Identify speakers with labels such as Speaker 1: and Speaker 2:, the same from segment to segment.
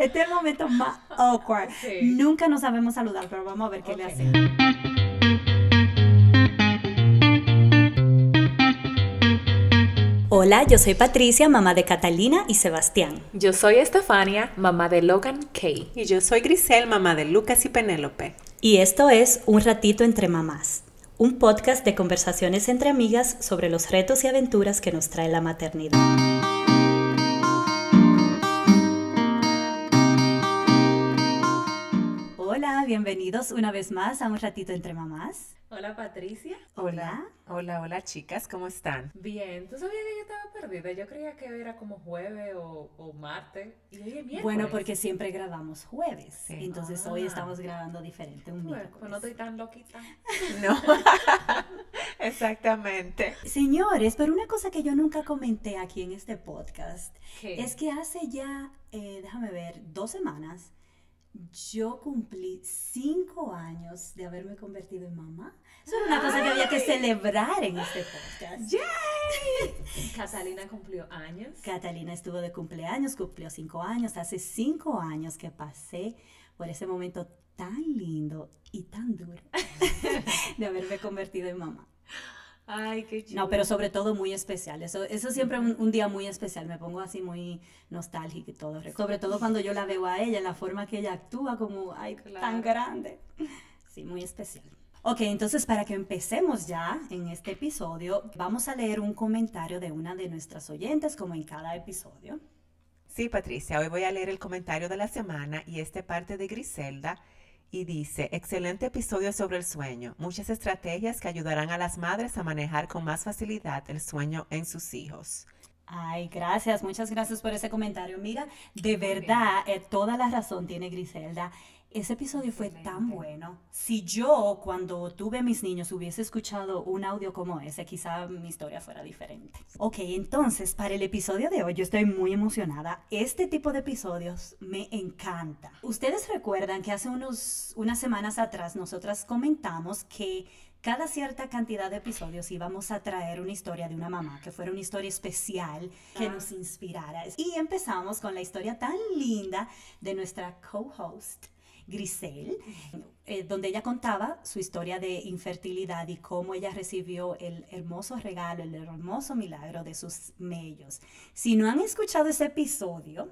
Speaker 1: Este es el momento más awkward. Nunca nos sabemos saludar, pero vamos a ver qué le hacemos. Hola, yo soy Patricia, mamá de Catalina y Sebastián.
Speaker 2: Yo soy Estefania, mamá de Logan Kay.
Speaker 3: Y yo soy Grisel, mamá de Lucas y Penélope.
Speaker 1: Y esto es Un ratito entre mamás, un podcast de conversaciones entre amigas sobre los retos y aventuras que nos trae la maternidad. Hola, bienvenidos una vez más a Un ratito entre mamás.
Speaker 2: Hola Patricia.
Speaker 1: Hola.
Speaker 3: Hola, hola chicas, ¿cómo están?
Speaker 2: Bien, ¿tú sabías que yo estaba perdida? Yo creía que era como jueves o, o martes. Y hoy es miércoles.
Speaker 1: Bueno, porque siempre grabamos jueves. Entonces hoy estamos grabando diferente, un miércoles.
Speaker 2: pues no estoy tan loquita.
Speaker 3: No, exactamente.
Speaker 1: Señores, pero una cosa que yo nunca comenté aquí en este podcast
Speaker 2: ¿Qué?
Speaker 1: es que hace ya, eh, déjame ver, dos semanas, yo cumplí cinco años de haberme convertido en mamá. Eso era una cosa que había que celebrar en este podcast.
Speaker 2: Catalina cumplió años.
Speaker 1: Catalina estuvo de cumpleaños, cumplió cinco años. Hace cinco años que pasé por ese momento tan lindo y tan duro de haberme convertido en mamá.
Speaker 2: Ay, qué chulo.
Speaker 1: No, pero sobre todo muy especial. Eso, eso siempre es un, un día muy especial. Me pongo así muy nostálgica y todo. Sobre todo cuando yo la veo a ella, en la forma que ella actúa, como, ay, tan grande. Sí, muy especial. Ok, entonces para que empecemos ya en este episodio, vamos a leer un comentario de una de nuestras oyentes, como en cada episodio.
Speaker 3: Sí, Patricia, hoy voy a leer el comentario de la semana y este parte de Griselda y dice, excelente episodio sobre el sueño, muchas estrategias que ayudarán a las madres a manejar con más facilidad el sueño en sus hijos.
Speaker 1: Ay, gracias, muchas gracias por ese comentario. Mira, de verdad, eh, toda la razón tiene Griselda. Ese episodio fue tan bueno. Si yo, cuando tuve mis niños, hubiese escuchado un audio como ese, quizá mi historia fuera diferente. Ok, entonces, para el episodio de hoy, yo estoy muy emocionada. Este tipo de episodios me encanta. Ustedes recuerdan que hace unos, unas semanas atrás nosotras comentamos que cada cierta cantidad de episodios íbamos a traer una historia de una mamá, que fuera una historia especial, que nos inspirara. Y empezamos con la historia tan linda de nuestra co-host, Grisel, eh, donde ella contaba su historia de infertilidad y cómo ella recibió el hermoso regalo, el hermoso milagro de sus mellos. Si no han escuchado ese episodio,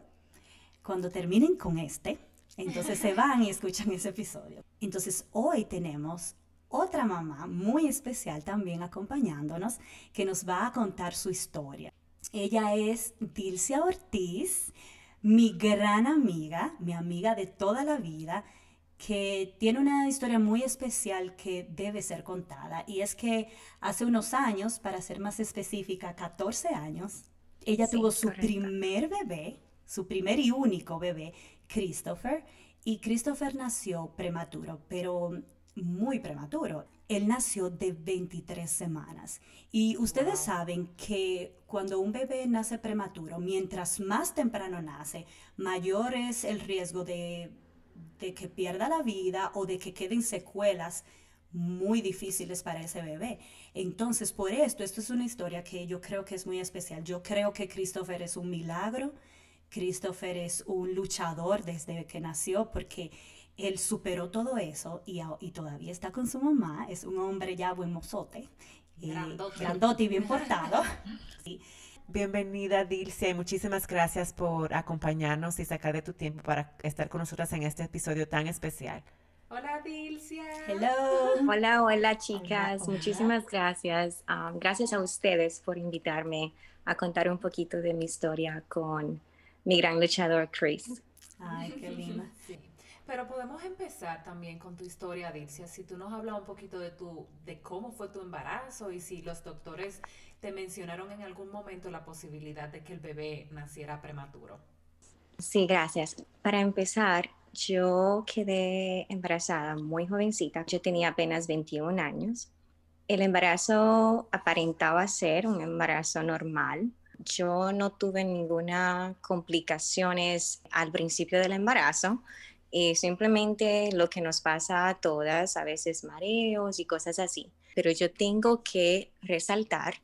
Speaker 1: cuando terminen con este, entonces se van y escuchan ese episodio. Entonces hoy tenemos otra mamá muy especial también acompañándonos que nos va a contar su historia. Ella es Dilcia Ortiz, mi gran amiga, mi amiga de toda la vida, que tiene una historia muy especial que debe ser contada. Y es que hace unos años, para ser más específica, 14 años, ella
Speaker 4: Sí,
Speaker 1: tuvo su
Speaker 4: correcto.
Speaker 1: primer bebé, su primer y único bebé, Christopher. Y Christopher nació prematuro, pero muy prematuro. Él nació de 23 semanas. Y ustedes saben que cuando un bebé nace prematuro, mientras más temprano nace, mayor es el riesgo de, de que pierda la vida o de que queden secuelas muy difíciles para ese bebé. Entonces, por esto, esto es una historia que yo creo que es muy especial. Yo creo que Christopher es un milagro. Christopher es un luchador desde que nació porque él superó todo eso y, y todavía está con su mamá. Es un hombre ya buen mozote. eh,
Speaker 2: Grandote.
Speaker 1: grandote y bien portado.
Speaker 3: Bienvenida Dilcia y muchísimas gracias por acompañarnos y sacar de tu tiempo para estar con nosotras en este episodio tan especial.
Speaker 2: Hola, Dilcia.
Speaker 1: Hello.
Speaker 4: Hola, hola chicas,
Speaker 1: hola.
Speaker 4: muchísimas gracias. Um, gracias a ustedes por invitarme a contar un poquito de mi historia con mi gran luchador Chris.
Speaker 1: Ay, qué linda.
Speaker 2: Pero podemos empezar también con tu historia, Dilcia. Si tú nos hablas un poquito de tu, de cómo fue tu embarazo y si los doctores te mencionaron en algún momento la posibilidad de que el bebé naciera prematuro.
Speaker 4: Sí, gracias. Para empezar, yo quedé embarazada muy jovencita. Yo tenía apenas 21 años. El embarazo aparentaba ser un embarazo normal. Yo no tuve ninguna complicaciones al principio del embarazo. Eh, simplemente lo que nos pasa a todas, a veces mareos y cosas así. Pero yo tengo que resaltar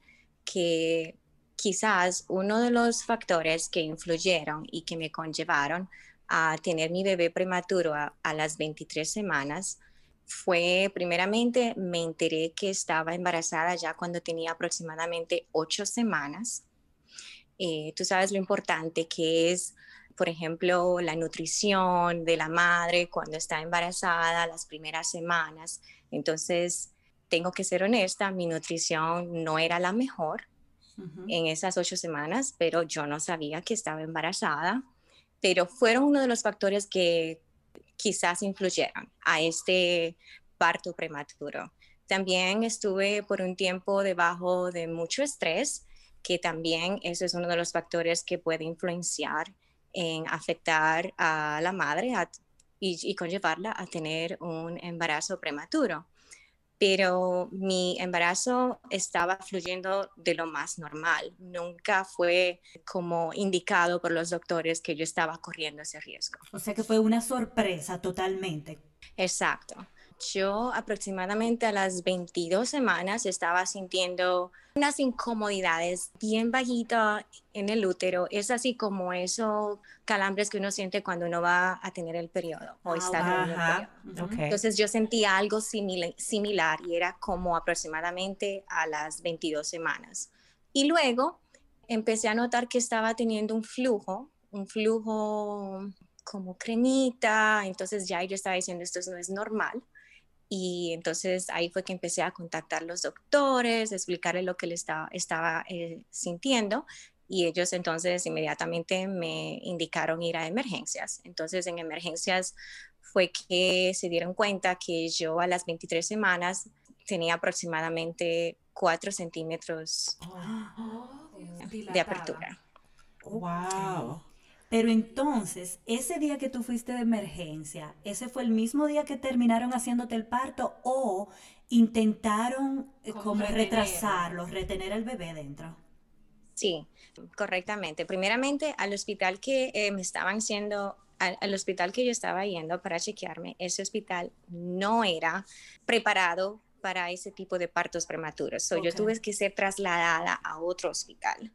Speaker 4: que quizás uno de los factores que influyeron y que me conllevaron a tener mi bebé prematuro a, las 23 semanas fue, primeramente, me enteré que estaba embarazada ya cuando tenía aproximadamente ocho semanas. Eh, tú sabes lo importante que es, por ejemplo, la nutrición de la madre cuando está embarazada, las primeras semanas. Entonces, tengo que ser honesta, mi nutrición no era la mejor en esas ocho semanas, pero yo no sabía que estaba embarazada, pero fueron uno de los factores que quizás influyeron a este parto prematuro. También estuve por un tiempo debajo de mucho estrés, que también eso es uno de los factores que puede influenciar en afectar a la madre y, y conllevarla a tener un embarazo prematuro pero mi embarazo estaba fluyendo de lo más normal. Nunca fue como indicado por los doctores que yo estaba corriendo ese riesgo.
Speaker 1: O sea que fue una sorpresa totalmente.
Speaker 4: Exacto. Yo aproximadamente a las 22 semanas estaba sintiendo unas incomodidades bien bajitas en el útero. Es así como esos calambres que uno siente cuando uno va a tener el periodo o está en el periodo. Entonces yo sentía algo similar y era como aproximadamente a las 22 semanas. Y luego empecé a notar que estaba teniendo un flujo, un flujo como cremita, entonces ya yo estaba diciendo esto no es normal. Y entonces ahí fue que empecé a contactar a los doctores, explicarles lo que le estaba, estaba eh, sintiendo y ellos entonces inmediatamente me indicaron ir a emergencias. Entonces en emergencias fue que se dieron cuenta que yo a las 23 semanas tenía aproximadamente 4 centímetros oh, de apertura.
Speaker 1: ¡Wow! Pero entonces, ese día que tú fuiste de emergencia, ¿ese fue el mismo día que terminaron haciéndote el parto o intentaron eh, como retrasarlo, retener al bebé dentro?
Speaker 4: Sí, correctamente. Primeramente, al hospital que eh, me estaban siendo al, hospital que yo estaba yendo para chequearme, ese hospital no era preparado para ese tipo de partos prematuros. So, Yo tuve que ser trasladada a otro hospital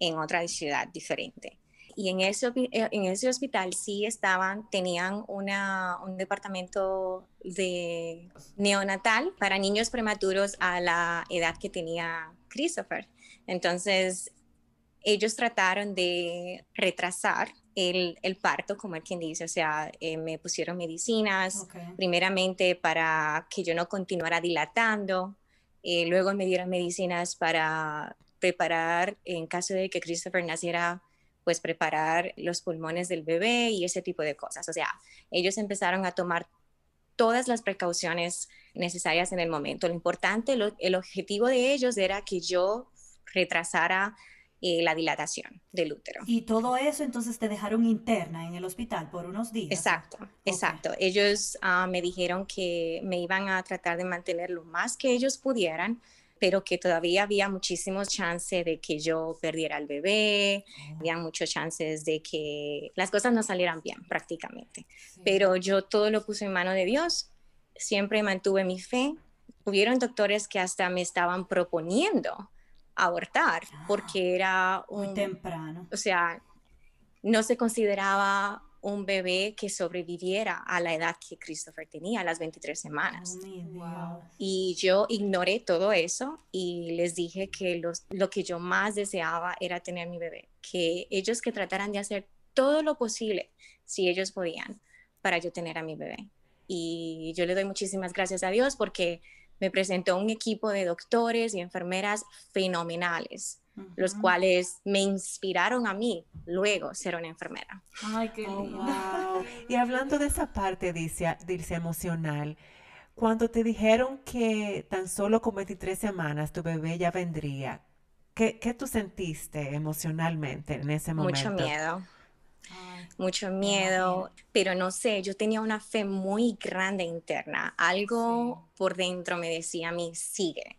Speaker 4: en otra ciudad diferente y en ese, eh, en ese hospital sí estaban, tenían una, un departamento de neonatal para niños prematuros a la edad que tenía Christopher. Entonces, ellos trataron de retrasar el, el, parto, como el quien dice, o sea, eh, me pusieron medicinas, primeramente para que yo no continuara dilatando, eh, luego me dieron medicinas para preparar en caso de que Christopher naciera pues preparar los pulmones del bebé y ese tipo de cosas. O sea, ellos empezaron a tomar todas las precauciones necesarias en el momento. Lo importante, el objetivo de ellos era que yo retrasara eh, la dilatación del útero.
Speaker 1: Y todo eso entonces te dejaron interna en el hospital por unos días.
Speaker 4: Exacto, exacto. Ellos ah, me dijeron que me iban a tratar de mantener lo más que ellos pudieran pero que todavía había muchísimos chances de que yo perdiera al bebé, había muchos chances de que las cosas no salieran bien prácticamente. Pero yo todo lo puse en mano de Dios, siempre mantuve mi fe. Hubieron doctores que hasta me estaban proponiendo abortar ah, porque era
Speaker 1: un, muy temprano.
Speaker 4: O sea, no se consideraba un bebé que sobreviviera a la edad que Christopher tenía, a las 23 semanas.
Speaker 1: Oh,
Speaker 4: y yo ignoré todo eso y les dije que lo que yo más deseaba era tener mi bebé, que ellos que trataran de hacer todo lo posible, si ellos podían, para yo tener a mi bebé. Y yo le doy muchísimas gracias a Dios porque me presentó un equipo de doctores y enfermeras fenomenales los cuales me inspiraron a mí luego ser una enfermera.
Speaker 1: Ay, qué oh,
Speaker 3: lindo. Y hablando de esa parte, dice, dice emocional, cuando te dijeron que tan solo con 23 semanas tu bebé ya vendría, ¿qué, qué tú sentiste emocionalmente en ese momento?
Speaker 4: Mucho miedo. mucho miedo, pero no sé, yo tenía una fe muy grande interna. Algo por dentro me decía a mí, sigue,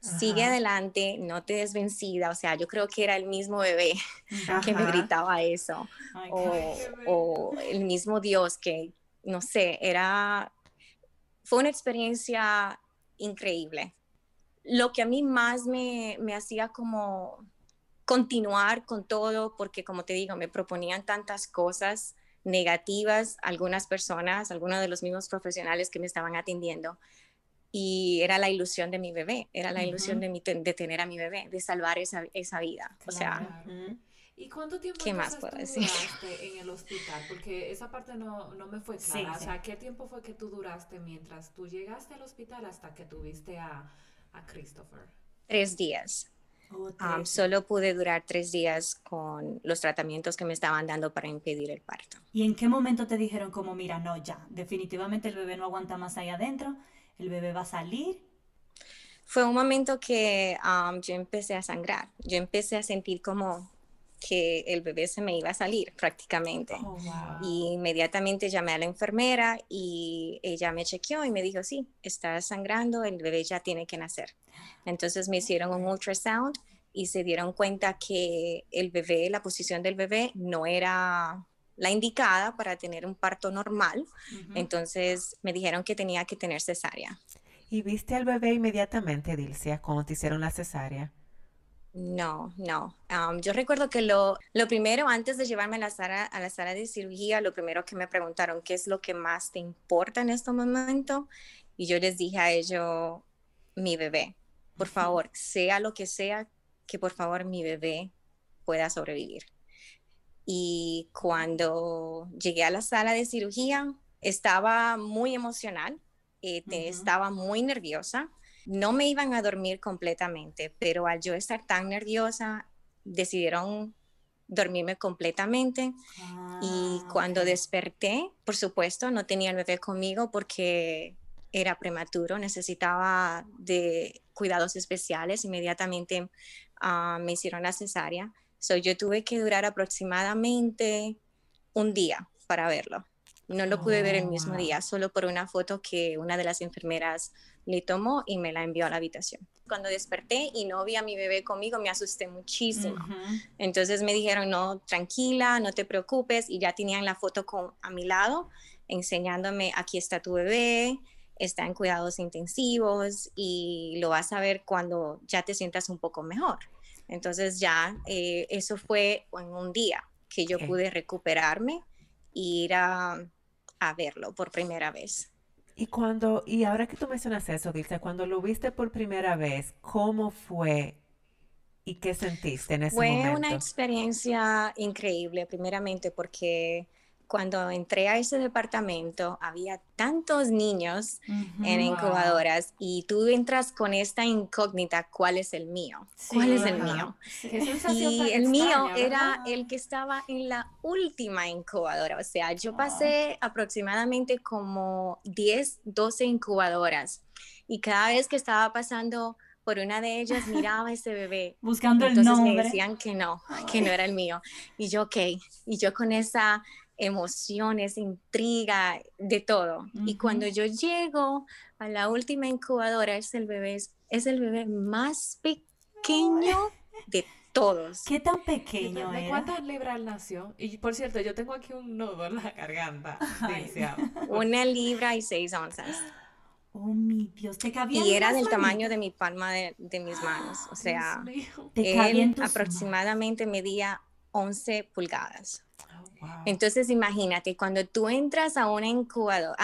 Speaker 4: sigue adelante, no te des vencida. O sea, yo creo que era el mismo bebé que me gritaba eso. o, el mismo Dios que, no sé, era, fue una experiencia increíble. Lo que a mí más me, me hacía como continuar con todo, porque como te digo, me proponían tantas cosas, negativas algunas personas, algunos de los mismos profesionales que me estaban atendiendo. Y era la ilusión de mi bebé, era la ilusión de, mi, de tener a mi bebé, de salvar esa, esa vida. O sea,
Speaker 2: ¿Y cuánto tiempo
Speaker 4: ¿Qué más puedo
Speaker 2: decir? duraste en el hospital? Porque esa parte no, no me fue clara. o sea, ¿qué tiempo fue que tú duraste mientras tú llegaste al hospital hasta que tuviste a, a Christopher?
Speaker 4: Tres días. Um, solo pude durar tres días con los tratamientos que me estaban dando para impedir el parto.
Speaker 1: ¿Y en qué momento te dijeron como, mira, no, ya, definitivamente el bebé no aguanta más ahí adentro, el bebé va a salir?
Speaker 4: Fue un momento que um, yo empecé a sangrar, yo empecé a sentir como que el bebé se me iba a salir prácticamente. Oh, y inmediatamente llamé a la enfermera y ella me chequeó y me dijo, sí, está sangrando, el bebé ya tiene que nacer. Entonces me hicieron un ultrasound y se dieron cuenta que el bebé, la posición del bebé no era la indicada para tener un parto normal. Entonces me dijeron que tenía que tener cesárea.
Speaker 3: ¿Y viste al bebé inmediatamente, Dilcia, cuando te hicieron la cesárea?
Speaker 4: No, no. yo recuerdo que lo, lo, primero, antes de llevarme a la, sala, a la sala de cirugía, lo primero que me preguntaron, ¿qué es lo que más te importa en este momento? Y yo les dije a ellos, mi bebé, por favor, sea lo que sea, que por favor mi bebé pueda sobrevivir. Y cuando llegué a la sala de cirugía, estaba muy emocional, eh, estaba muy nerviosa no me iban a dormir completamente, pero al yo estar tan nerviosa, decidieron dormirme completamente. y ah, cuando desperté, por supuesto, no tenía el bebé conmigo porque era prematuro, necesitaba de cuidados especiales. Inmediatamente ah, me hicieron la cesárea. So, yo tuve que durar aproximadamente un día para verlo. No lo pude ver el mismo día, solo por una foto que una de las enfermeras le tomó y me la envió a la habitación. Cuando desperté y no vi a mi bebé conmigo, me asusté muchísimo. Entonces me dijeron, no, tranquila, no te preocupes. Y ya tenían la foto con, a mi lado, enseñándome, aquí está tu bebé, está en cuidados intensivos y lo vas a ver cuando ya te sientas un poco mejor. Entonces ya eh, eso fue en un día que yo pude recuperarme e ir a, a verlo por primera vez.
Speaker 3: Y cuando, y ahora que tú mencionas eso, dice, cuando lo viste por primera vez, ¿cómo fue y qué sentiste en ese momento?
Speaker 4: Fue una experiencia increíble, primeramente porque cuando entré a ese departamento había tantos niños en incubadoras y tú entras con esta incógnita, ¿cuál es el mío? ¿Cuál es el mío? y el mío era el que estaba en la última incubadora, o sea, yo pasé aproximadamente como 10, 12 incubadoras y cada vez que estaba pasando por una de ellas miraba ese bebé.
Speaker 1: Buscando
Speaker 4: el
Speaker 1: nombre.
Speaker 4: me decían que no, que no era el mío. Y yo, ok. Y yo con esa emociones, intriga, de todo. Y cuando yo llego a la última incubadora, es el bebé, es el bebé más pequeño de todos.
Speaker 1: ¿Qué tan pequeño
Speaker 2: ¿De, cuántas libras nació? Y por cierto, yo tengo aquí un nudo en la garganta.
Speaker 4: Una libra y seis onzas.
Speaker 1: Oh, mi Dios, te cabía
Speaker 4: Y era del tamaño de mi palma de, mis manos. O sea, él aproximadamente medía 11 pulgadas. Entonces, imagínate, cuando tú entras a una incubadora,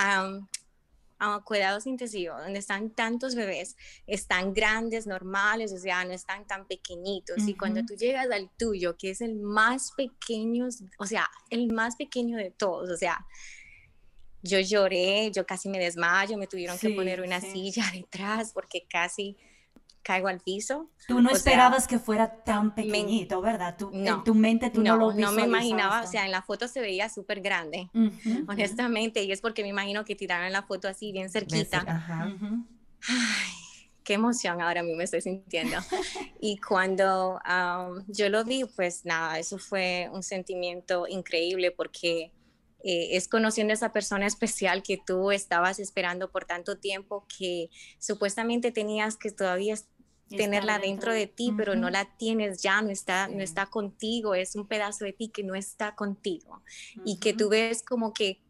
Speaker 4: a, cuidados intensivos, donde están tantos bebés, están grandes, normales, o sea, no están tan pequeñitos. Y cuando tú llegas al tuyo, que es el más pequeño, o sea, el más pequeño de todos, o sea, yo lloré, yo casi me desmayo, me tuvieron que poner una silla detrás porque casi caigo al piso.
Speaker 1: Tú no esperabas que fuera tan pequeñito, ¿verdad? Tú, en tu mente tú no, lo
Speaker 4: No me imaginaba, o sea, en la foto se veía súper grande, honestamente, y es porque me imagino que tiraron la foto así bien cerquita. Ay, qué emoción ahora a mí me estoy sintiendo. y cuando yo lo vi, pues nada, eso fue un sentimiento increíble porque eh, es conociendo a esa persona especial que tú estabas esperando por tanto tiempo que supuestamente tenías que todavía tenerla dentro de ti, pero no la tienes ya, no está, no está contigo, es un pedazo de ti que no está contigo y que tú ves como que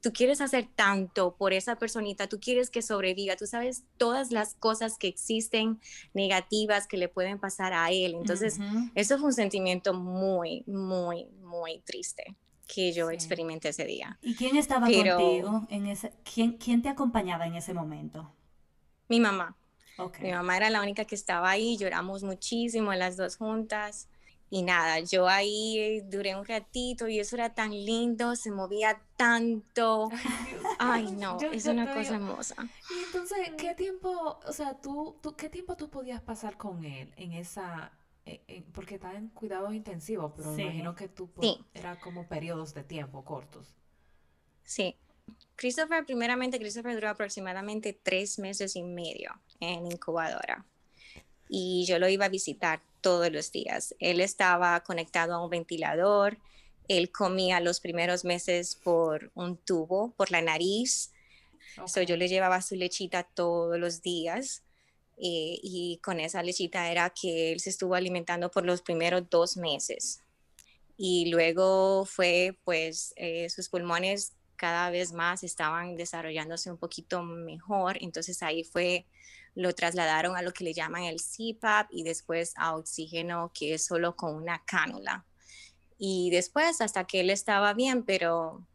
Speaker 4: tú quieres hacer tanto por esa personita, tú quieres que sobreviva, tú sabes todas las cosas que existen negativas que le pueden pasar a él. Entonces, eso fue un sentimiento muy, muy, muy triste. que yo
Speaker 2: Sí.
Speaker 4: experimenté ese día.
Speaker 1: ¿Y quién estaba
Speaker 4: Pero-
Speaker 1: contigo en ese, quién, quién te acompañaba en ese momento?
Speaker 4: Mi mamá.
Speaker 1: Ok.
Speaker 4: Mi mamá era la única que estaba ahí, lloramos muchísimo las dos juntas. Y nada, yo ahí eh, duré un ratito y eso era tan lindo, se movía tanto. Ay, no,
Speaker 2: Yo-
Speaker 4: es
Speaker 2: yo
Speaker 4: una cosa
Speaker 2: digo,
Speaker 4: hermosa.
Speaker 2: Y entonces, ¿qué tiempo, o sea, tú, tú, qué tiempo tú podías pasar con él en esa, en- porque está en cuidados intensivos, pero me
Speaker 1: Sí.
Speaker 2: imagino que tú, po-
Speaker 4: Sí.
Speaker 2: era como periodos de tiempo cortos.
Speaker 4: Sí. Christopher, primeramente, Christopher duró aproximadamente tres meses y medio en incubadora. Y yo lo iba a visitar todos los días. Él estaba conectado a un ventilador. Él comía los primeros meses por un tubo, por la nariz. So,
Speaker 2: Ok.
Speaker 4: yo le llevaba su lechita todos los días. eh, y con esa lechita era que él se estuvo alimentando por los primeros dos meses. Y luego fue, pues, eh, sus pulmones cada vez más estaban desarrollándose un poquito mejor. Entonces ahí fue, lo trasladaron a lo que le llaman el CPAP y después a oxígeno, que es solo con una cánula. Y después, hasta que él estaba bien, pero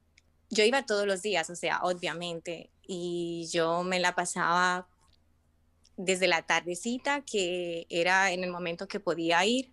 Speaker 4: yo iba todos los días, o sea, obviamente, y yo me la pasaba desde la tardecita, que era en el momento que podía ir,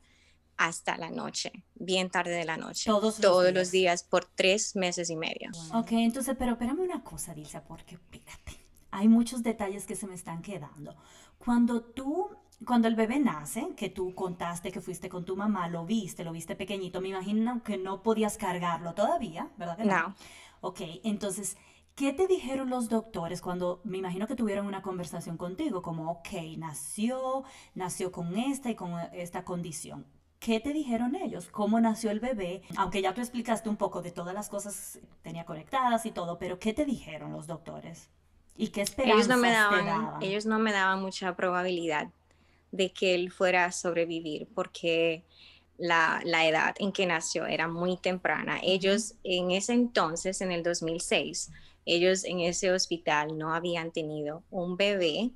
Speaker 4: hasta la noche, bien tarde de la noche.
Speaker 1: Todos los
Speaker 4: todos
Speaker 1: días.
Speaker 4: los días por tres meses y medio.
Speaker 1: Ok, entonces, pero espérame una cosa, Dilsa, porque espérate. Hay muchos detalles que se me están quedando. Cuando tú, cuando el bebé nace, que tú contaste que fuiste con tu mamá, lo viste, lo viste pequeñito, me imagino que no podías cargarlo todavía, ¿verdad que no?
Speaker 4: No.
Speaker 1: Ok, entonces, ¿qué te dijeron los doctores cuando, me imagino que tuvieron una conversación contigo, como, ok, nació, nació con esta y con esta condición? ¿Qué te dijeron ellos? ¿Cómo nació el bebé? Aunque ya tú explicaste un poco de todas las cosas que tenía conectadas y todo, pero ¿qué te dijeron los doctores? ¿Y qué
Speaker 4: Ellos no me
Speaker 1: te
Speaker 4: daban,
Speaker 1: daban?
Speaker 4: ellos no me daban mucha probabilidad de que él fuera a sobrevivir porque la, la edad en que nació era muy temprana. Ellos en ese entonces, en el 2006, ellos en ese hospital no habían tenido un bebé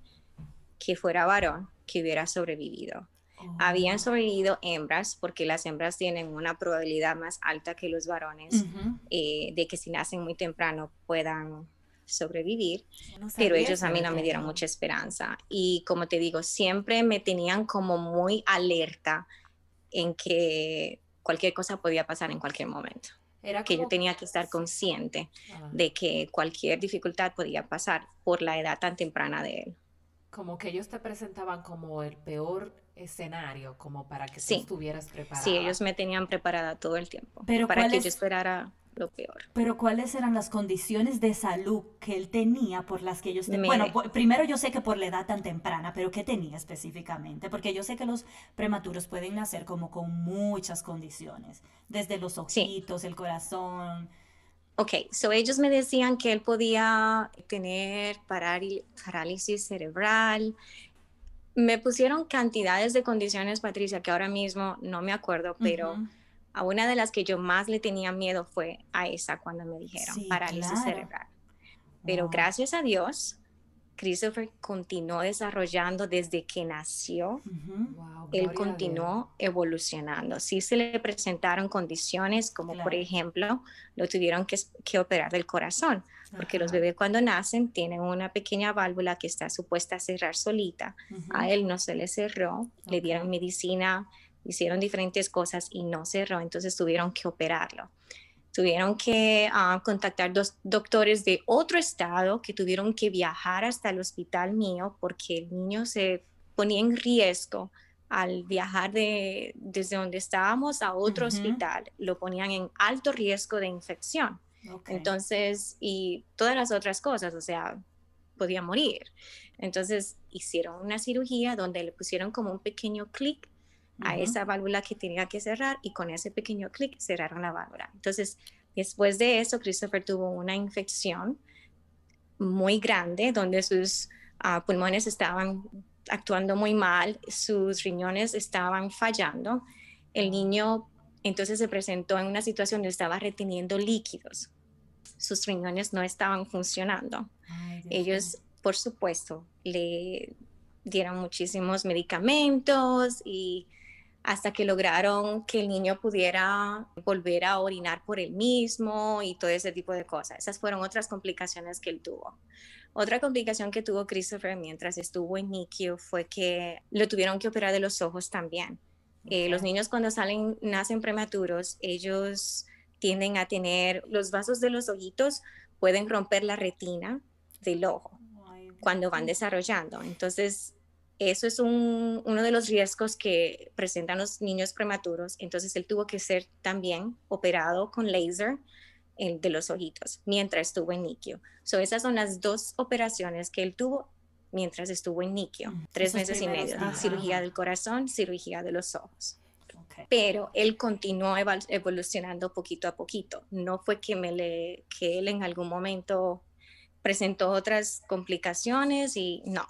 Speaker 4: que fuera varón que hubiera sobrevivido.
Speaker 1: Oh,
Speaker 4: Habían sobrevivido hembras porque las hembras tienen una probabilidad más alta que los varones eh, de que si nacen muy temprano puedan sobrevivir
Speaker 2: No
Speaker 4: pero ellos a mí no me dieron mucha esperanza. Y como te digo, siempre me tenían como muy alerta en que cualquier cosa podía pasar en cualquier momento,
Speaker 2: Era
Speaker 4: que yo tenía que estar consciente
Speaker 2: Ah,
Speaker 4: de que cualquier dificultad podía pasar por la edad tan temprana de él.
Speaker 2: Como que ellos te presentaban como el peor escenario, como para que tú estuvieras preparada.
Speaker 4: Sí, ellos me tenían preparada todo el tiempo
Speaker 1: Pero
Speaker 4: para
Speaker 1: ¿cuál
Speaker 4: que
Speaker 1: es-
Speaker 4: yo esperara lo peor.
Speaker 1: Pero ¿cuáles eran las condiciones de salud que él tenía por las que ellos... te-. Bueno, por- primero yo sé que por la edad tan temprana, pero ¿qué tenía específicamente? Porque yo sé que los prematuros pueden nacer como con muchas condiciones, desde los
Speaker 4: Sí.
Speaker 1: ojitos, el corazón.
Speaker 4: Ok, so ellos me decían que él podía tener paráli- parálisis cerebral. Me pusieron cantidades de condiciones, Patricia, que ahora mismo no me acuerdo, pero
Speaker 1: Ujú.
Speaker 4: a una de las que yo más le tenía miedo fue a esa cuando me dijeron
Speaker 1: Sí,
Speaker 4: parálisis
Speaker 1: claro.
Speaker 4: cerebral. Pero
Speaker 1: Wow.
Speaker 4: gracias a Dios, Christopher continuó desarrollando desde que nació.
Speaker 2: Wow,
Speaker 4: Él continuó evolucionando. Sí se le presentaron condiciones como por ejemplo lo tuvieron que, que operar del corazón, porque los bebés cuando nacen tienen una pequeña válvula que está supuesta a cerrar solita. A él no se le cerró, le dieron medicina, hicieron diferentes cosas y no cerró, entonces tuvieron que operarlo. Tuvieron que ah, contactar dos doctores de otro estado que tuvieron que viajar hasta el hospital mío porque el niño se ponía en riesgo al viajar de, desde donde estábamos a otro hospital. Lo ponían en alto riesgo de infección. Entonces, y todas las otras cosas, o sea, podía morir. Entonces, hicieron una cirugía donde le pusieron como un pequeño clic a esa válvula que tenía que cerrar y con ese pequeño clic cerraron la válvula. Entonces, después de eso, Christopher tuvo una infección muy grande donde sus ah, pulmones estaban actuando muy mal, sus riñones estaban fallando. El niño entonces se presentó en una situación donde estaba reteniendo líquidos. Sus riñones no estaban funcionando.
Speaker 1: Ay,
Speaker 4: Ellos, por supuesto, le dieron muchísimos medicamentos y hasta que lograron que el niño pudiera volver a orinar por él mismo y todo ese tipo de cosas. Esas fueron otras complicaciones que él tuvo. Otra complicación que tuvo Christopher mientras estuvo en NICU fue que lo tuvieron que operar de los ojos también. Eh, los niños cuando salen, nacen prematuros, ellos tienden a tener los vasos de los ojitos, pueden romper la retina del ojo cuando van desarrollando. Entonces, eso es uno de los riesgos que presentan los niños prematuros. Entonces, él tuvo que ser también operado con láser de los ojitos mientras estuvo en NICU. So, esas son las dos operaciones que él tuvo mientras estuvo en NICU. Tres meses y medio. Cirugía del corazón, cirugía de los ojos. Pero él continuó evolucionando poquito a poquito. No fue que, me le, que él en algún momento presentó otras complicaciones y no,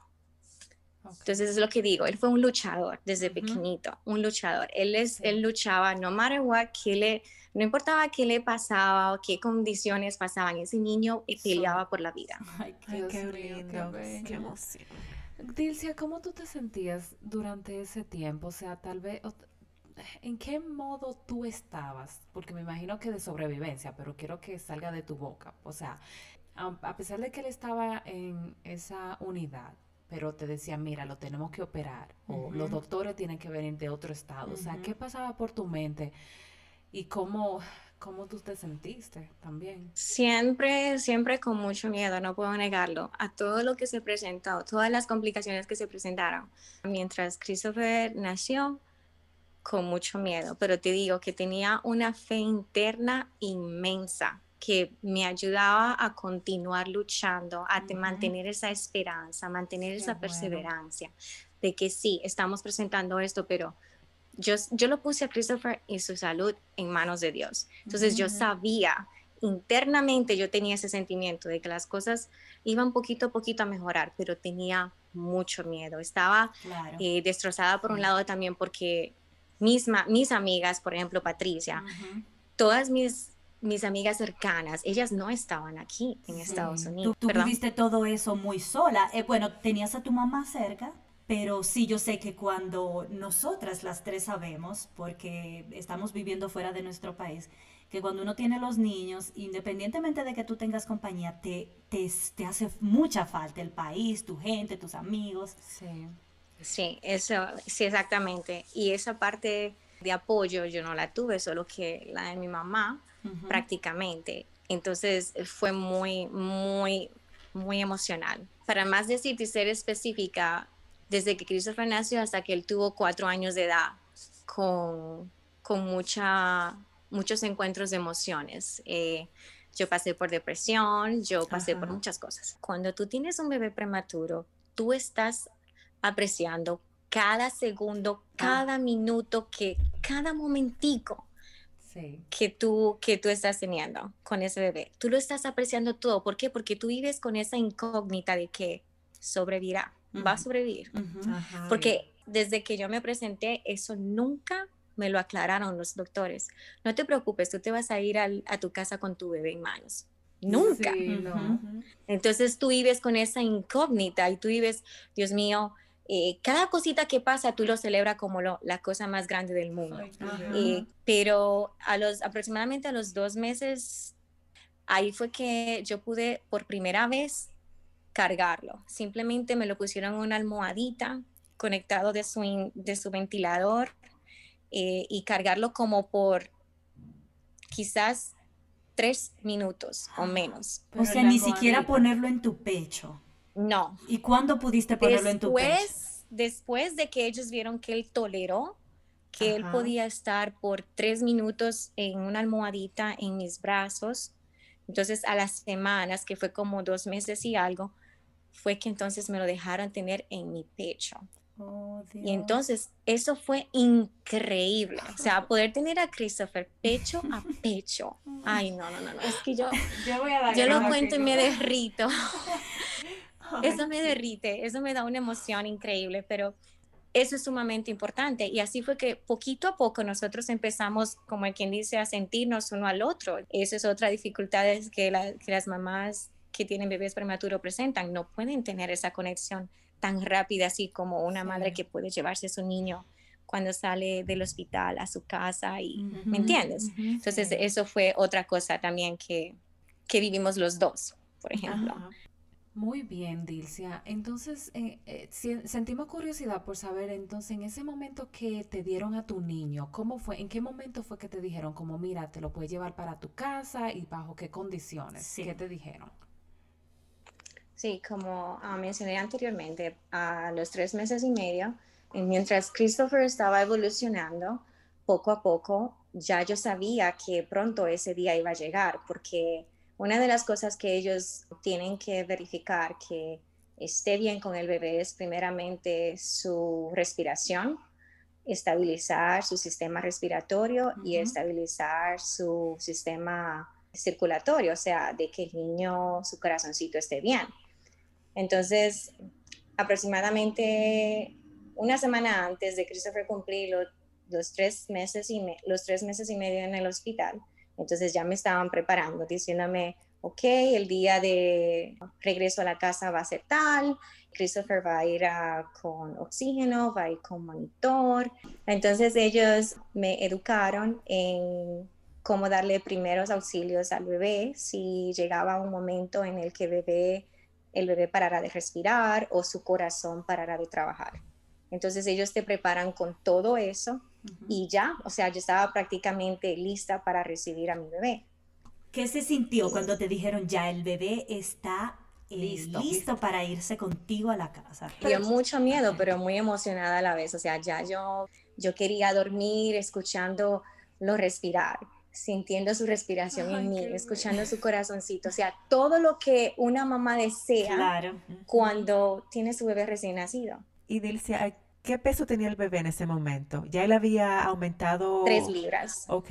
Speaker 4: entonces es lo que digo, él fue un luchador desde pequeñito, un luchador. Él, es, él luchaba no matter what, que le, no importaba qué le pasaba o qué condiciones pasaban, ese niño peleaba por la vida.
Speaker 3: Ay, qué, lindo, qué, emoción.
Speaker 2: Dilcia, ¿cómo tú te sentías durante ese tiempo? O sea, tal vez, ¿en qué modo tú estabas? Porque me imagino que de sobrevivencia, pero quiero que salga de tu boca. O sea, a pesar de que él estaba en esa unidad, pero te decían, mira, lo tenemos que operar, o los doctores tienen que venir de otro estado. O sea, ¿qué pasaba por tu mente? Y cómo, cómo tú te sentiste también.
Speaker 4: Siempre, siempre con mucho miedo, no puedo negarlo, a todo lo que se presentó, todas las complicaciones que se presentaron. Mientras Christopher nació, con mucho miedo, pero te digo que tenía una fe interna inmensa que me ayudaba a continuar luchando, a mantener esa esperanza, mantener esa perseverancia de que sí, estamos presentando esto, pero yo, yo lo puse a Christopher y su salud en manos de Dios. Entonces yo sabía, internamente yo tenía ese sentimiento de que las cosas iban poquito a poquito a mejorar, pero tenía mucho miedo. Estaba eh, destrozada por un lado también porque misma, mis amigas, por ejemplo, Patricia, todas mis mis amigas cercanas, ellas no estaban aquí en Estados Unidos.
Speaker 1: Tú, viviste todo eso muy sola. Eh, bueno, tenías a tu mamá cerca, pero sí yo sé que cuando nosotras las tres sabemos, porque estamos viviendo fuera de nuestro país, que cuando uno tiene los niños, independientemente de que tú tengas compañía, te, te, te hace mucha falta el país, tu gente, tus amigos.
Speaker 4: Sí. Sí, eso, sí, exactamente. Y esa parte de apoyo yo no la tuve, solo que la de mi mamá prácticamente. Entonces fue muy, muy, muy emocional. Para más decirte y ser específica, desde que Christopher nació hasta que él tuvo cuatro años de edad, con, con mucha, muchos encuentros de emociones. Eh, yo pasé por depresión, yo pasé por muchas cosas. Cuando tú tienes un bebé prematuro, tú estás apreciando cada segundo, ah. cada minuto, que cada momentico que, tú, que tú estás teniendo con ese bebé. Tú lo estás apreciando todo. ¿Por qué? Porque tú vives con esa incógnita de que sobrevivirá, va a sobrevivir. Porque desde que yo me presenté, eso nunca me lo aclararon los doctores. No te preocupes, tú te vas a ir a tu casa con tu bebé en manos. Nunca. Entonces tú vives con esa incógnita y tú vives, Dios mío, eh, cada cosita que pasa tú lo celebras como la cosa más grande del mundo. Eh, pero a los, aproximadamente a los dos meses, ahí fue que yo pude por primera vez cargarlo. Simplemente me lo pusieron en una almohadita conectado de su, de su ventilador eh, y cargarlo como por quizás tres minutos o menos.
Speaker 1: o sea, ni siquiera ponerlo en tu pecho.
Speaker 4: No.
Speaker 1: ¿Y cuándo pudiste ponerlo en tu pecho?
Speaker 4: Después de que ellos vieron que él toleró, que él podía estar por tres minutos en una almohadita en mis brazos, entonces a las semanas, que fue como dos meses y algo, fue que entonces me lo dejaron tener en mi pecho. Oh, y entonces eso fue increíble. O sea, poder tener a Christopher pecho a pecho. Ay, no, no, no, no. Es que yo, yo, lo cuento y me derrito. eso me derrite, eso me da una emoción increíble, pero eso es sumamente importante. Y así fue que poquito a poco nosotros empezamos, como quien dice, a sentirnos uno al otro. Eso es otra dificultad que, que las mamás que tienen bebés prematuros presentan. No pueden tener esa conexión tan rápida así como una madre que puede llevarse a su niño cuando sale del hospital a su casa y, ¿me entiendes? Entonces eso fue otra cosa también que, que vivimos los dos, por ejemplo.
Speaker 2: Muy bien, Dilcia. Entonces, eh, eh, sentimos curiosidad por saber, entonces, en ese momento que te dieron a tu niño, ¿cómo fue? ¿En qué momento fue que te dijeron, como, mira, te lo puedes llevar para tu casa y bajo qué condiciones? ¿Qué te dijeron?
Speaker 4: Sí, como ah, mencioné anteriormente, a los tres meses y medio, mientras Christopher estaba evolucionando, poco a poco, ya yo sabía que pronto ese día iba a llegar, porque una de las cosas que ellos tienen que verificar que esté bien con el bebé es primeramente su respiración, estabilizar su sistema respiratorio y estabilizar su sistema circulatorio, o sea, de que el niño, su corazoncito esté bien. Entonces, aproximadamente una semana antes de Christopher cumplir los, tres meses y los tres meses y medio en el hospital, entonces ya me estaban preparando, diciéndome, ok, el día de regreso a la casa va a ser tal, Christopher va a ir con oxígeno, va a ir con monitor. Entonces ellos me educaron en cómo darle primeros auxilios al bebé si llegaba un momento en el que bebé, el bebé parara de respirar o su corazón parara de trabajar. Entonces ellos te preparan con todo eso y ya, o sea, yo estaba prácticamente lista para recibir a mi bebé.
Speaker 1: ¿Qué se sintió cuando te dijeron ya el bebé está eh, listo, para irse contigo a la casa?
Speaker 4: Dio mucho miedo, pero muy emocionada a la vez. O sea, ya yo, yo quería dormir escuchando lo respirar, sintiendo su respiración en mí, escuchando su corazoncito. O sea, todo lo que una mamá desea cuando tiene su bebé recién nacido.
Speaker 3: Y Dilcia, ¿qué peso tenía el bebé en ese momento? ¿Ya él había aumentado?
Speaker 4: Tres libras.
Speaker 3: Ok.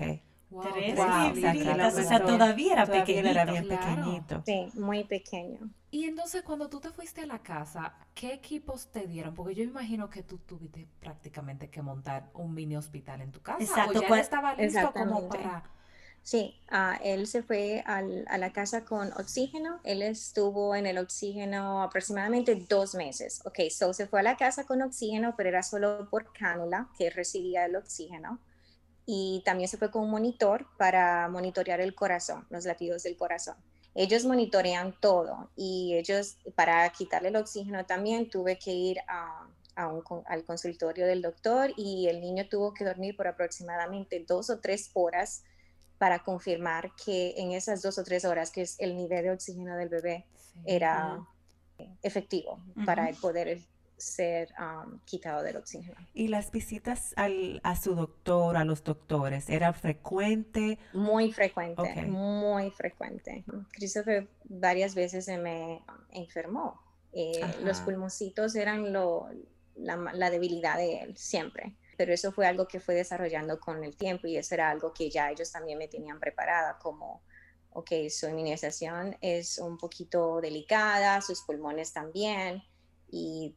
Speaker 1: Tres libras, o sea, todavía era pequeñito.
Speaker 3: Era bien pequeñito.
Speaker 4: Sí, muy pequeño.
Speaker 2: Y entonces cuando tú te fuiste a la casa, ¿qué equipos te dieron? Porque yo imagino que tú tuviste prácticamente que montar un mini hospital en tu casa. Exacto. ¿O ya estaba listo como para
Speaker 4: Sí, ah, él se fue a la casa con oxígeno. Él estuvo en el oxígeno aproximadamente dos meses. Ok, so se fue a la casa con oxígeno, pero era solo por cánula que recibía el oxígeno. Y también se fue con un monitor para monitorear el corazón, los latidos del corazón. Ellos monitorean todo y ellos, para quitarle el oxígeno también, tuve que ir al consultorio del doctor y el niño tuvo que dormir por aproximadamente dos o tres horas para confirmar que en esas dos o tres horas, que es el nivel de oxígeno del bebé, era efectivo para poder ser um, quitado del oxígeno.
Speaker 3: ¿Y las visitas al, a su doctor, a los doctores, era frecuente?
Speaker 4: Muy frecuente, muy frecuente. Christopher varias veces se me enfermó. Eh, los pulmoncitos eran lo, la, la, debilidad de él, siempre pero eso fue algo que fue desarrollando con el tiempo y eso era algo que ya ellos también me tenían preparada como, ok, su inmunización es un poquito delicada, sus pulmones también y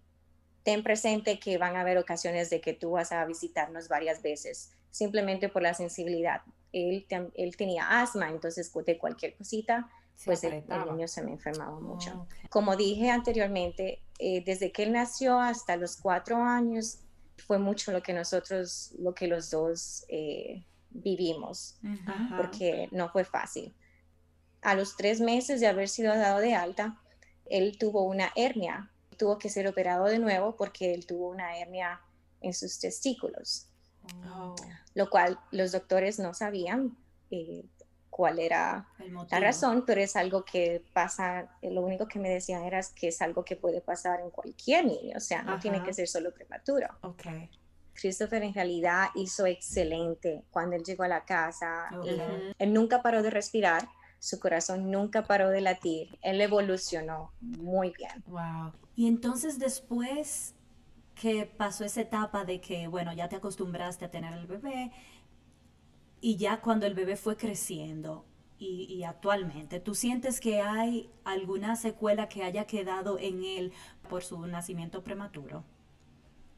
Speaker 4: ten presente que van a haber ocasiones de que tú vas a visitarnos varias veces, simplemente por la sensibilidad. Él, él tenía asma, entonces de cualquier cosita, pues el, niño se me enfermaba mucho. Como dije anteriormente, eh, desde que él nació hasta los cuatro años, fue mucho lo que nosotros, lo que los dos eh, vivimos, porque no fue fácil. A los tres meses de haber sido dado de alta, él tuvo una hernia, tuvo que ser operado de nuevo porque él tuvo una hernia en sus testículos, oh. lo cual los doctores no sabían. Eh, cuál era la razón, pero es algo que pasa, lo único que me decían era que es algo que puede pasar en cualquier niño, o sea, no tiene que ser solo prematuro.
Speaker 3: Okay.
Speaker 4: Christopher en realidad hizo excelente cuando él llegó a la casa. él nunca paró de respirar, su corazón nunca paró de latir. Él evolucionó muy bien.
Speaker 1: Wow. Y entonces después que pasó esa etapa de que, bueno, ya te acostumbraste a tener el bebé, y ya cuando el bebé fue creciendo y, actualmente, ¿tú sientes que hay alguna secuela que haya quedado en él por su nacimiento prematuro?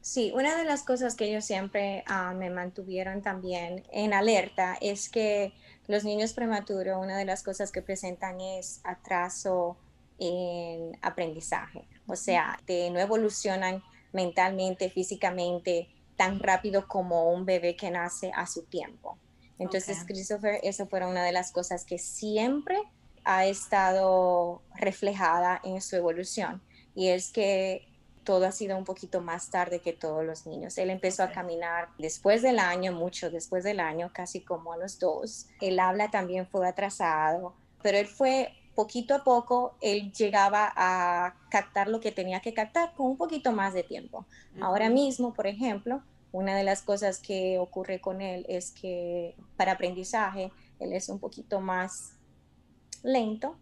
Speaker 4: Sí, una de las cosas que ellos siempre ah, me mantuvieron también en alerta es que los niños prematuros, una de las cosas que presentan es atraso en aprendizaje, o sea, de no evolucionan mentalmente, físicamente tan rápido como un bebé que nace a su tiempo. Entonces, Christopher, eso fue una de las cosas que siempre ha estado reflejada en su evolución y es que todo ha sido un poquito más tarde que todos los niños. Él empezó a caminar después del año, mucho después del año, casi como a los dos. El habla también fue atrasado, pero él fue poquito a poco, él llegaba a captar lo que tenía que captar con un poquito más de tiempo. Ahora mismo, por ejemplo, una de las cosas que ocurre con él es que para aprendizaje, él es un poquito más lento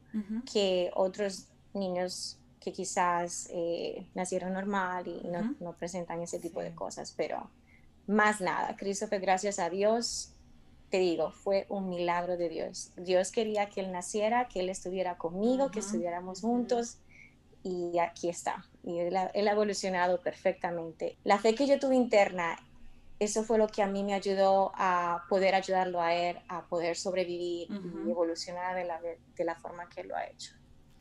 Speaker 4: que otros niños que quizás eh, nacieron normal y no, presentan ese tipo de cosas, pero más nada. Christopher, gracias a Dios, te digo, fue un milagro de Dios. Dios quería que él naciera, que él estuviera conmigo, que estuviéramos juntos y aquí está. Y él ha, evolucionado perfectamente. La fe que yo tuve interna, eso fue lo que a mí me ayudó a poder ayudarlo a él, a poder sobrevivir y evolucionar de la, de la forma que él lo ha hecho.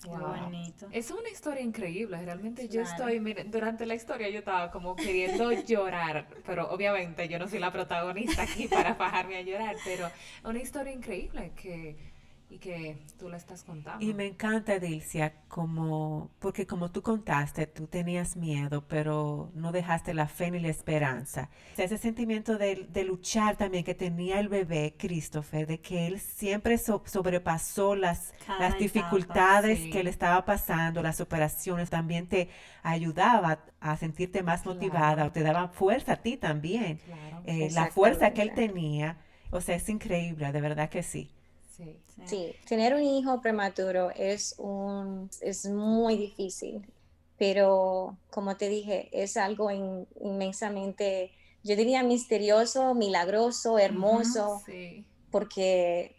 Speaker 2: bonito. Es una historia increíble. Realmente yo estoy, durante la historia yo estaba como queriendo llorar, pero obviamente yo no soy la protagonista aquí para bajarme a llorar, pero una historia increíble que y que tú la estás contando.
Speaker 3: Y me encanta, Dilcia, como, porque como tú contaste, tú tenías miedo, pero no dejaste la fe ni la esperanza. Ese sentimiento de, luchar también que tenía el bebé Christopher, de que él siempre sobrepasó las, las dificultades que le estaba pasando, las operaciones, también te ayudaba a sentirte más motivada, o te daba fuerza a ti también. Eh, la fuerza que él tenía, o sea, es increíble, de verdad que sí.
Speaker 4: Sí. tener un hijo prematuro es, un, es muy difícil, pero como te dije, es algo inmensamente, yo diría misterioso, milagroso, hermoso, porque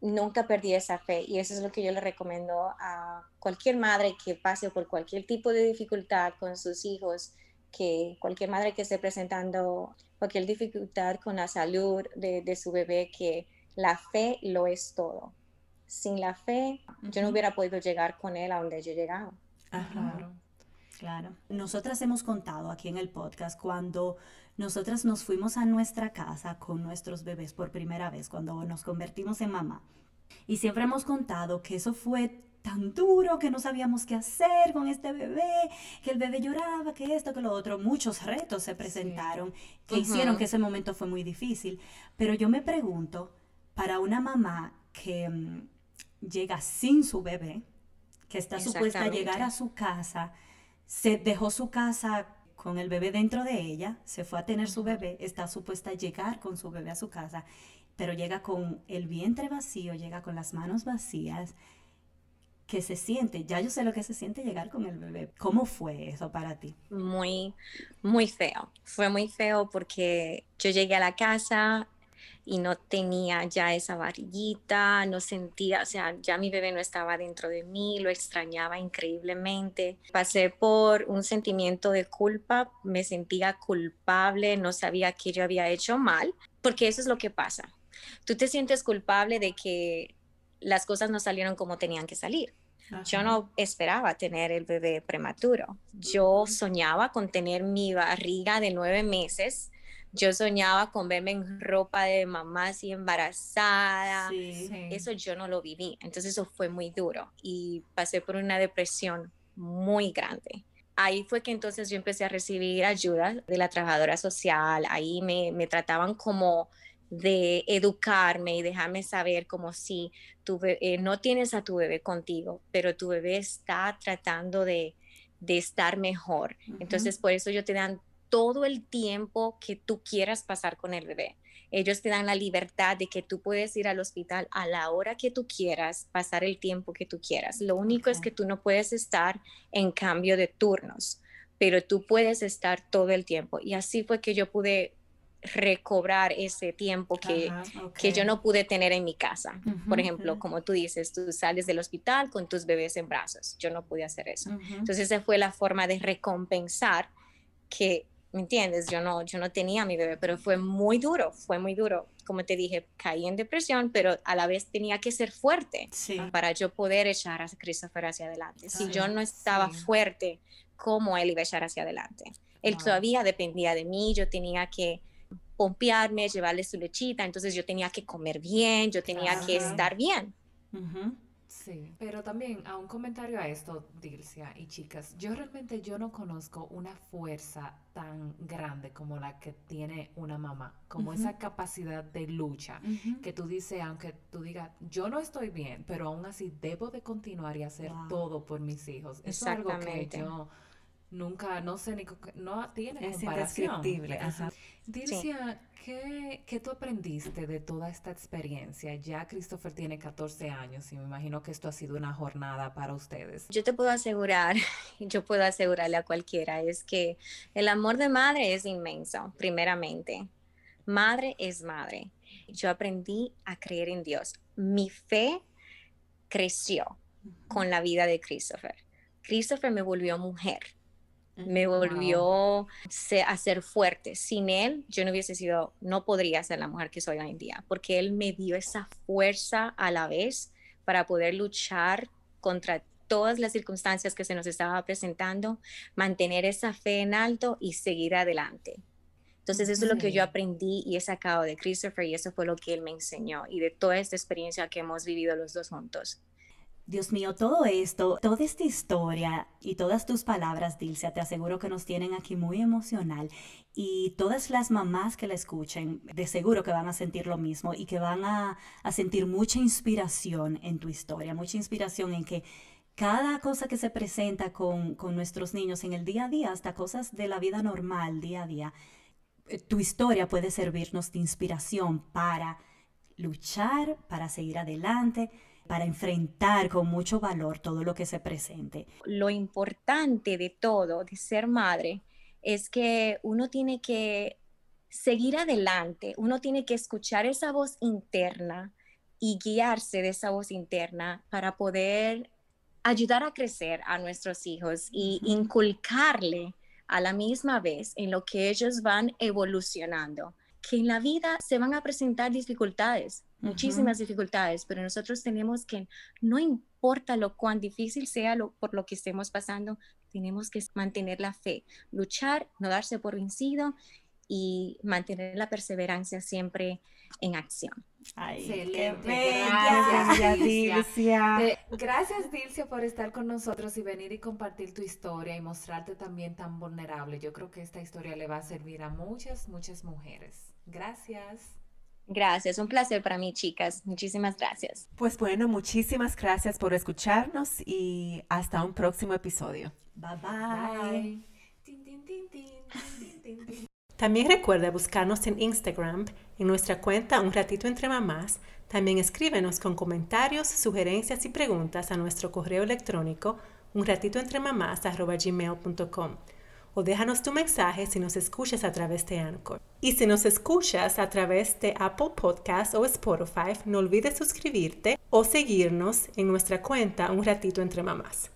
Speaker 4: nunca perdí esa fe y eso es lo que yo le recomiendo a cualquier madre que pase por cualquier tipo de dificultad con sus hijos, que cualquier madre que esté presentando cualquier dificultad con la salud de, de su bebé, que la fe lo es todo. Sin la fe, yo no hubiera podido llegar con él a donde yo he llegado.
Speaker 1: Claro. Claro. Nosotras hemos contado aquí en el podcast cuando nosotras nos fuimos a nuestra casa con nuestros bebés por primera vez, cuando nos convertimos en mamá. Y siempre hemos contado que eso fue tan duro, que no sabíamos qué hacer con este bebé, que el bebé lloraba, que esto, que lo otro. Muchos retos se presentaron que hicieron que ese momento fue muy difícil. Pero yo me pregunto, para una mamá que mm, llega sin su bebé, que está supuesta a llegar a su casa, se dejó su casa con el bebé dentro de ella, se fue a tener su bebé, está supuesta a llegar con su bebé a su casa, pero llega con el vientre vacío, llega con las manos vacías, que se siente, ya yo sé lo que se siente llegar con el bebé. ¿Cómo fue eso para ti?
Speaker 4: Muy, muy feo. Fue muy feo porque yo llegué a la casa, y no tenía ya esa barriguita, no sentía, o sea, ya mi bebé no estaba dentro de mí, lo extrañaba increíblemente. Pasé por un sentimiento de culpa, me sentía culpable, no sabía que yo había hecho mal, porque eso es lo que pasa. Tú te sientes culpable de que las cosas no salieron como tenían que salir. Yo no esperaba tener el bebé prematuro. Yo soñaba con tener mi barriga de nueve meses yo soñaba con verme en ropa de mamá así embarazada. Eso yo no lo viví. Entonces eso fue muy duro y pasé por una depresión muy grande. Ahí fue que entonces yo empecé a recibir ayuda de la trabajadora social. Ahí me, me trataban como de educarme y dejarme saber como si tu eh, no tienes a tu bebé contigo, pero tu bebé está tratando de, de estar mejor. Entonces, por eso yo te dan todo el tiempo que tú quieras pasar con el bebé. Ellos te dan la libertad de que tú puedes ir al hospital a la hora que tú quieras, pasar el tiempo que tú quieras. Lo único es que tú no puedes estar en cambio de turnos, pero tú puedes estar todo el tiempo. Y así fue que yo pude recobrar ese tiempo que, que yo no pude tener en mi casa. Por ejemplo, como tú dices, tú sales del hospital con tus bebés en brazos. Yo no pude hacer eso. Entonces esa fue la forma de recompensar que ¿me entiendes? Yo no, yo no tenía a mi bebé, pero fue muy duro, fue muy duro. Como te dije, caí en depresión, pero a la vez tenía que ser fuerte para yo poder echar a Christopher hacia adelante. Si yo no estaba fuerte cómo él iba a echar hacia adelante. Él todavía dependía de mí, yo tenía que pompearme, llevarle su lechita, entonces yo tenía que comer bien, yo tenía que estar bien.
Speaker 2: Sí, pero también a un comentario a esto, Dilcia y chicas, yo realmente yo no conozco una fuerza tan grande como la que tiene una mamá, como esa capacidad de lucha, que tú dices, aunque tú digas, yo no estoy bien, pero aún así debo de continuar y hacer todo por mis hijos. Eso es algo que yo nunca, no sé ni, no tiene es comparación. indescriptible. Ajá. Dircia, ¿qué, ¿qué, tú aprendiste de toda esta experiencia? Ya Christopher tiene 14 años y me imagino que esto ha sido una jornada para ustedes.
Speaker 4: Yo te puedo asegurar, yo puedo asegurarle a cualquiera, es que el amor de madre es inmenso, primeramente. Madre es madre. Yo aprendí a creer en Dios. Mi fe creció con la vida de Christopher. Christopher me volvió mujer me volvió a ser fuerte. Sin él, yo no hubiese sido, no podría ser la mujer que soy hoy en día, porque él me dio esa fuerza a la vez para poder luchar contra todas las circunstancias que se nos estaba presentando, mantener esa fe en alto y seguir adelante. Entonces eso es lo que yo aprendí y he sacado de Christopher y eso fue lo que él me enseñó y de toda esta experiencia que hemos vivido los dos juntos.
Speaker 1: Dios mío, todo esto, toda esta historia y todas tus palabras, Dilcia, te aseguro que nos tienen aquí muy emocional. Y todas las mamás que la escuchen, de seguro que van a sentir lo mismo y que van a, sentir mucha inspiración en tu historia, mucha inspiración en que cada cosa que se presenta con, nuestros niños en el día a día, hasta cosas de la vida normal, día a día, eh, tu historia puede servirnos de inspiración para luchar, para seguir adelante para enfrentar con mucho valor todo lo que se presente.
Speaker 4: Lo importante de todo, de ser madre, es que uno tiene que seguir adelante, uno tiene que escuchar esa voz interna y guiarse de esa voz interna para poder ayudar a crecer a nuestros hijos y inculcarle a la misma vez en lo que ellos van evolucionando, que en la vida se van a presentar dificultades, muchísimas dificultades, pero nosotros tenemos que, no importa lo cuán difícil sea lo, por lo que estemos pasando, tenemos que mantener la fe, luchar, no darse por vencido y mantener la perseverancia siempre en acción.
Speaker 2: Excelente. Gracias, Dilcia. gracias, Dilcia, por estar con nosotros y venir y compartir tu historia y mostrarte también tan vulnerable. Yo creo que esta historia le va a servir a muchas, muchas mujeres. Gracias.
Speaker 4: Gracias, un placer para mí, chicas. Muchísimas gracias.
Speaker 3: Pues bueno, muchísimas gracias por escucharnos y hasta un próximo episodio.
Speaker 1: Bye bye.
Speaker 3: También recuerda buscarnos en Instagram, en nuestra cuenta Un Ratito Entre Mamás. También escríbenos con comentarios, sugerencias y preguntas a nuestro correo electrónico unratitoentremamás.gmail.com o déjanos tu mensaje si nos escuchas a través de Anchor. Y si nos escuchas a través de Apple Podcast o Spotify, no olvides suscribirte o seguirnos en nuestra cuenta Un Ratito Entre Mamás.